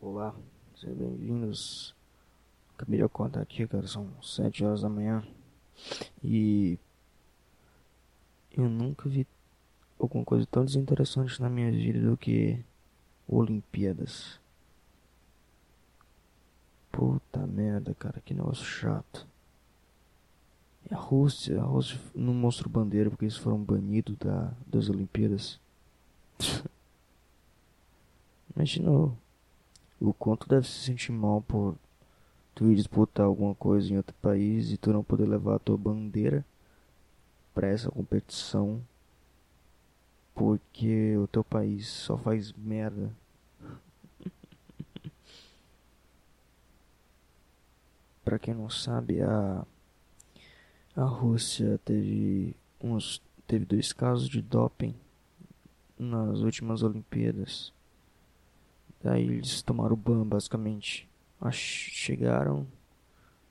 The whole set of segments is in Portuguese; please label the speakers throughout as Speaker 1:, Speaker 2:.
Speaker 1: Olá, sejam bem-vindos. Acabei de acordar aqui, cara, são 7 horas da manhã. E eu nunca vi alguma coisa tão desinteressante na minha vida do que Olimpíadas. Puta merda, cara, que negócio chato. E a Rússia, a Rússia não mostrou bandeira porque eles foram banidos da, das Olimpíadas. Imagina o, quanto deve se sentir mal por tu ir disputar alguma coisa em outro país e tu não poder levar a tua bandeira para essa competição porque o teu país só faz merda. Para quem não sabe, a a Rússia teve uns teve dois casos de doping nas últimas Olimpíadas. Daí eles tomaram ban basicamente. Chegaram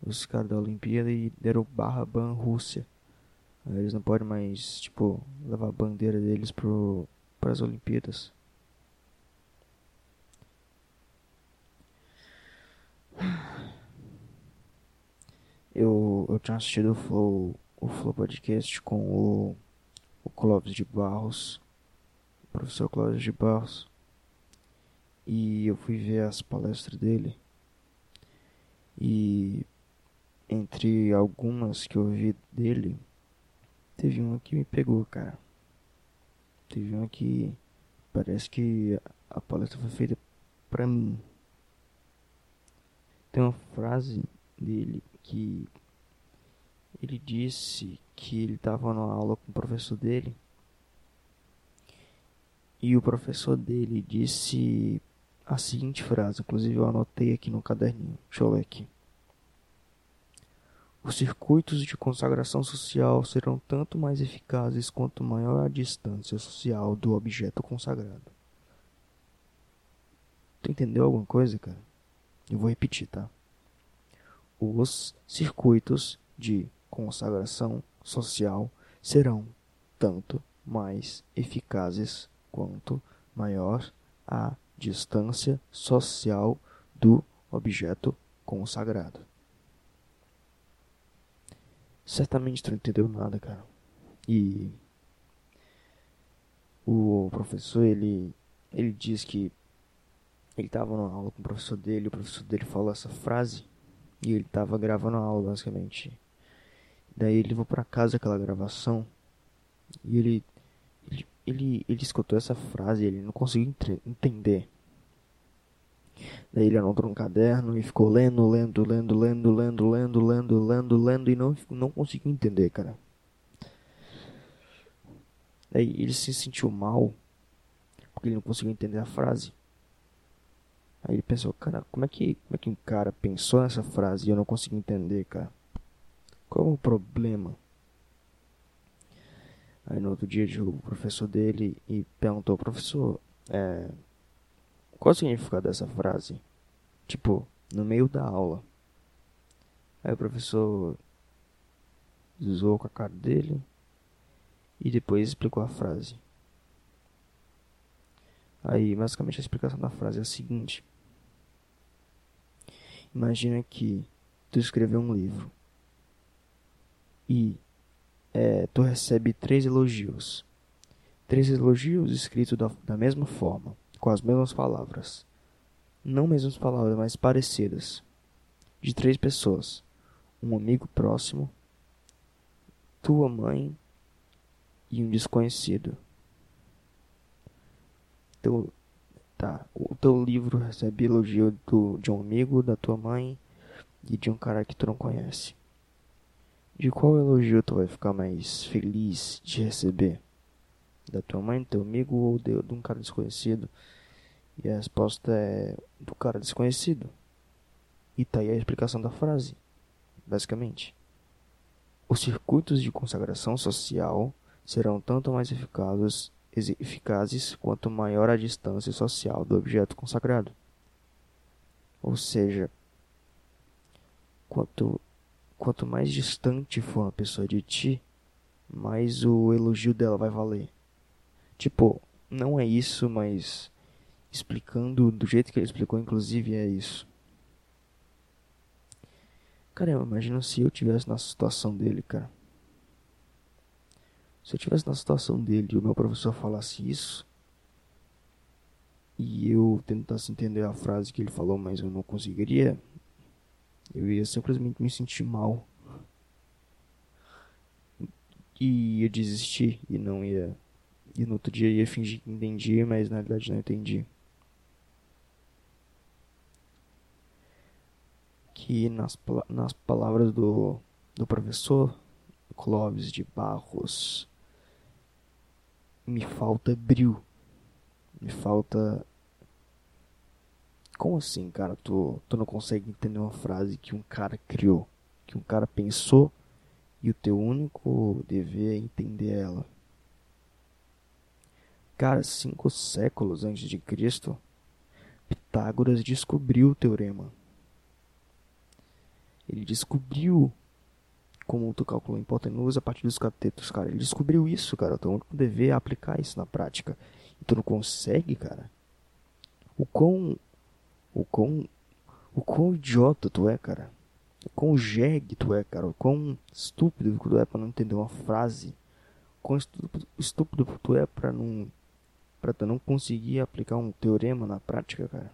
Speaker 1: os caras da Olimpíada e deram barra ban Rússia. Eles não podem mais, tipo, levar a bandeira deles pro, para as Olimpíadas. Eu, eu tinha assistido o Flow, o Flow Podcast com o, o Clóvis de Barros, o professor Clóvis de Barros, e eu fui ver as palestras dele. E entre algumas que eu vi dele, Teve uma que me pegou, cara. Teve uma que parece que a palestra foi feita pra mim. Tem uma frase dele que ele disse que ele estava na aula com o professor dele e o professor dele disse a seguinte frase, inclusive eu anotei aqui no caderninho. Deixa eu ler aqui. Os circuitos de consagração social serão tanto mais eficazes quanto maior a distância social do objeto consagrado. Tu entendeu alguma coisa, cara? Eu vou repetir, tá? Os circuitos de consagração social serão tanto mais eficazes quanto maior a distância social do objeto consagrado. Certamente tu não entendeu nada, cara. E o professor, ele ele diz que ele estava na aula com o professor dele, o professor dele falou essa frase e ele estava gravando a aula basicamente. Daí ele levou para casa aquela gravação e ele ele, ele ele escutou essa frase, ele não conseguiu entender Daí ele anotou um caderno e ficou lendo, lendo, lendo, lendo, lendo, lendo, lendo, lendo, lendo e não, não conseguiu entender, cara. Daí ele se sentiu mal porque ele não conseguiu entender a frase. Aí ele pensou, cara, como é que, como é que um cara pensou nessa frase e eu não consegui entender, cara? Qual é o problema? Aí no outro dia o professor dele e perguntou, professor, é, qual o significado dessa frase? Tipo, no meio da aula. Aí o professor zoou com a cara dele e depois explicou a frase. Aí, basicamente, a explicação da frase é a seguinte: Imagina que tu escreveu um livro e é, tu recebe três elogios. Três elogios escritos da, da mesma forma com as mesmas palavras. Não mesmas palavras, mas parecidas. De três pessoas: um amigo próximo, tua mãe e um desconhecido. Teu, tá, o teu livro recebe elogio do, de um amigo, da tua mãe e de um cara que tu não conhece. De qual elogio tu vai ficar mais feliz de receber? da tua mãe, do teu amigo ou de, de um cara desconhecido? E a resposta é do cara desconhecido. E tá aí a explicação da frase, basicamente. Os circuitos de consagração social serão tanto mais eficazes, eficazes quanto maior a distância social do objeto consagrado. Ou seja, quanto, quanto mais distante for a pessoa de ti, mais o elogio dela vai valer. Tipo, não é isso, mas explicando do jeito que ele explicou, inclusive, é isso. Caramba, imagina se eu tivesse na situação dele, cara. Se eu tivesse na situação dele e o meu professor falasse isso, e eu tentasse entender a frase que ele falou, mas eu não conseguiria, eu ia simplesmente me sentir mal. E ia desistir e não ia. E no outro dia ia fingir que entendi, mas na verdade não entendi. Que nas, nas palavras do, do professor Clóvis de Barros, me falta brilho. Me falta. Como assim, cara? Tu, tu não consegue entender uma frase que um cara criou, que um cara pensou e o teu único dever é entender ela. Cara, cinco séculos antes de Cristo, Pitágoras descobriu o teorema. Ele descobriu como tu calcula a hipotenusa a partir dos catetos, cara. Ele descobriu isso, cara. O único dever é aplicar isso na prática. E tu não consegue, cara. O quão. O quão. O quão idiota tu é, cara. O quão jegue tu é, cara. O quão estúpido tu é pra não entender uma frase. O quão estúpido, tu é pra não. Pra tu não conseguir aplicar um teorema na prática, cara.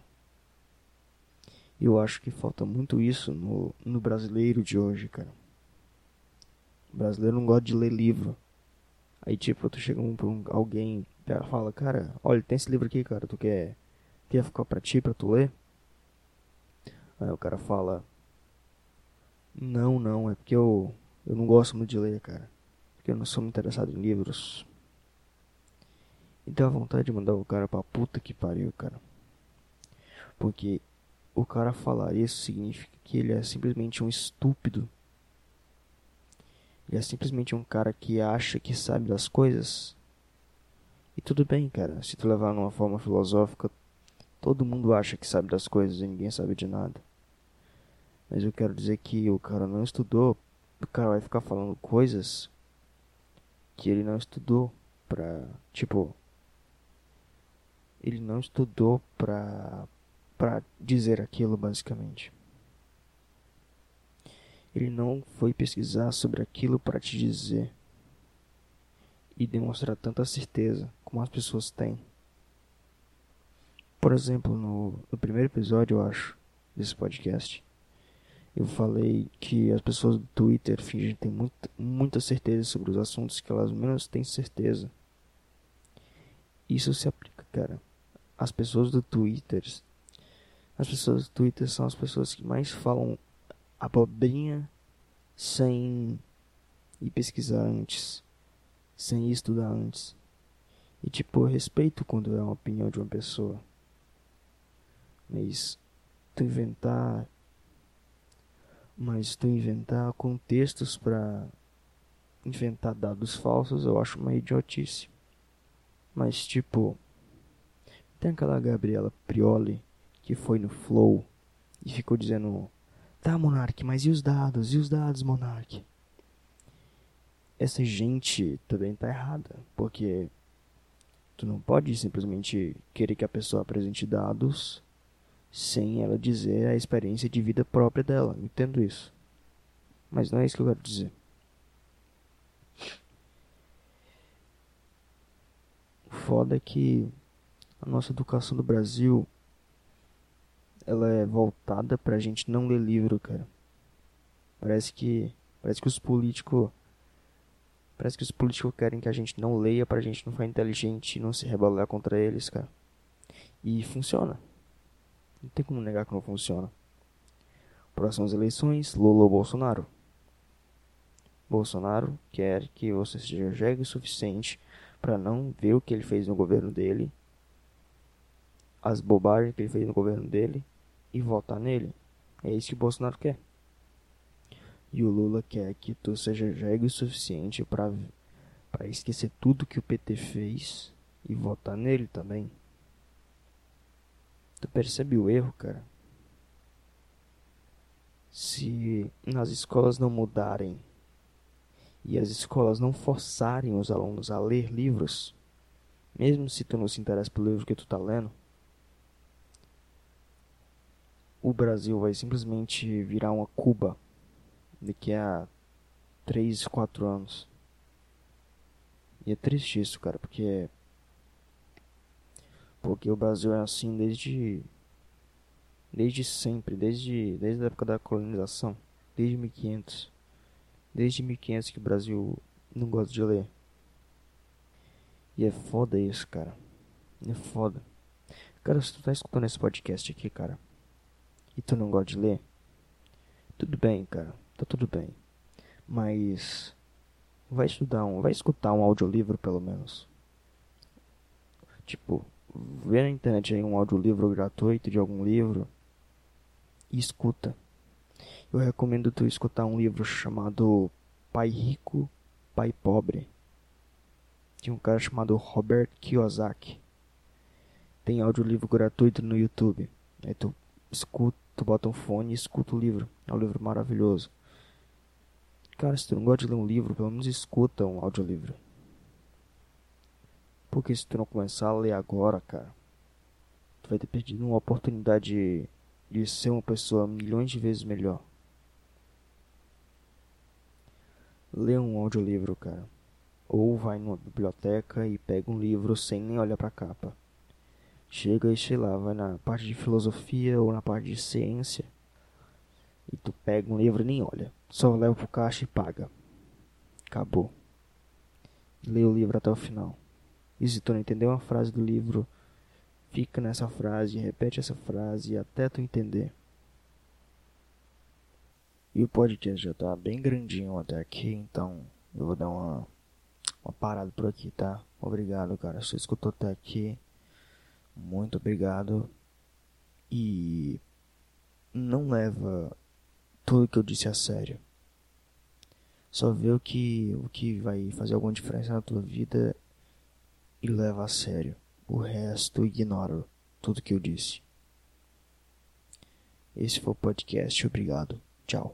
Speaker 1: Eu acho que falta muito isso no, no brasileiro de hoje, cara. O brasileiro não gosta de ler livro. Aí, tipo, tu chega um, um, alguém fala, cara, olha, tem esse livro aqui, cara, tu quer, quer ficar pra ti, pra tu ler? Aí o cara fala, não, não, é porque eu, eu não gosto muito de ler, cara. Porque eu não sou muito interessado em livros. E dá vontade de mandar o cara pra puta que pariu, cara. Porque o cara falar isso significa que ele é simplesmente um estúpido ele é simplesmente um cara que acha que sabe das coisas. E tudo bem, cara. Se tu levar numa forma filosófica, todo mundo acha que sabe das coisas e ninguém sabe de nada. Mas eu quero dizer que o cara não estudou, o cara vai ficar falando coisas que ele não estudou pra, tipo, ele não estudou pra, pra dizer aquilo basicamente. Ele não foi pesquisar sobre aquilo para te dizer e demonstrar tanta certeza como as pessoas têm. Por exemplo, no, no primeiro episódio, eu acho, desse podcast, eu falei que as pessoas do Twitter fingem ter muita, muita certeza sobre os assuntos que elas menos têm certeza. Isso se aplica, cara. As pessoas do Twitter. As pessoas do Twitter são as pessoas que mais falam abobrinha sem ir pesquisar antes, sem ir estudar antes. E tipo, eu respeito quando é uma opinião de uma pessoa. Mas tu inventar mas tu inventar contextos para inventar dados falsos eu acho uma idiotice. Mas tipo, tem aquela Gabriela Prioli que foi no Flow e ficou dizendo Tá, Monark, mas e os dados? E os dados, Monark? Essa gente também tá errada, porque tu não pode simplesmente querer que a pessoa apresente dados sem ela dizer a experiência de vida própria dela. Entendo isso. Mas não é isso que eu quero dizer. O foda é que a nossa educação do Brasil ela é voltada pra gente não ler livro, cara. Parece que parece que os políticos parece que os políticos querem que a gente não leia pra gente não ficar inteligente e não se rebelar contra eles, cara. E funciona. Não tem como negar que não funciona. Próximas eleições, Lula ou Bolsonaro? Bolsonaro quer que você seja jegue o suficiente para não ver o que ele fez no governo dele, as bobagens que ele fez no governo dele e votar nele. É isso que Bolsonaro quer. E o Lula quer que tu seja jegue o suficiente para esquecer tudo que o PT fez e votar nele também. Tu percebe o erro, cara? Se nas escolas não mudarem e as escolas não forçarem os alunos a ler livros, mesmo se tu não se interessa pelo livro que tu tá lendo, o Brasil vai simplesmente virar uma Cuba daqui a 3, 4 anos. E é triste isso, cara, porque porque o Brasil é assim desde desde sempre, desde desde a época da colonização, desde 1500. Desde 1500 que o Brasil não gosta de ler. E é foda isso, cara. É foda. Cara, se tu tá escutando esse podcast aqui, cara, e tu não gosta de ler, tudo bem, cara. Tá tudo bem. Mas vai estudar um, vai escutar um audiolivro pelo menos. Tipo, vê na internet aí um audiolivro gratuito de algum livro e escuta. Eu recomendo tu escutar um livro chamado Pai Rico, Pai Pobre. De um cara chamado Robert Kiyosaki. Tem audiolivro gratuito no YouTube. Aí tu escuta, tu bota um fone e escuta o livro. É um livro maravilhoso. Cara, se tu não gosta de ler um livro, pelo menos escuta um audiolivro. Porque se tu não começar a ler agora, cara, tu vai ter perdido uma oportunidade de, ser uma pessoa milhões de vezes melhor. Lê um audiolivro, cara. Ou vai numa biblioteca e pega um livro sem nem olhar pra capa. Chega e, sei lá, vai na parte de filosofia ou na parte de ciência. E tu pega um livro e nem olha. Só leva pro caixa e paga. Acabou. Lê o livro até o final. E tu não entendeu uma frase do livro, fica nessa frase, repete essa frase até tu entender. E o podcast já tá bem grandinho até aqui, então eu vou dar uma, uma parada por aqui, tá? Obrigado, cara. Se você escutou até aqui, muito obrigado. E não leva tudo que eu disse a sério. Só vê o que, o que vai fazer alguma diferença na tua vida e leva a sério. O resto ignora tudo que eu disse. Esse foi o podcast. Obrigado. Tchau.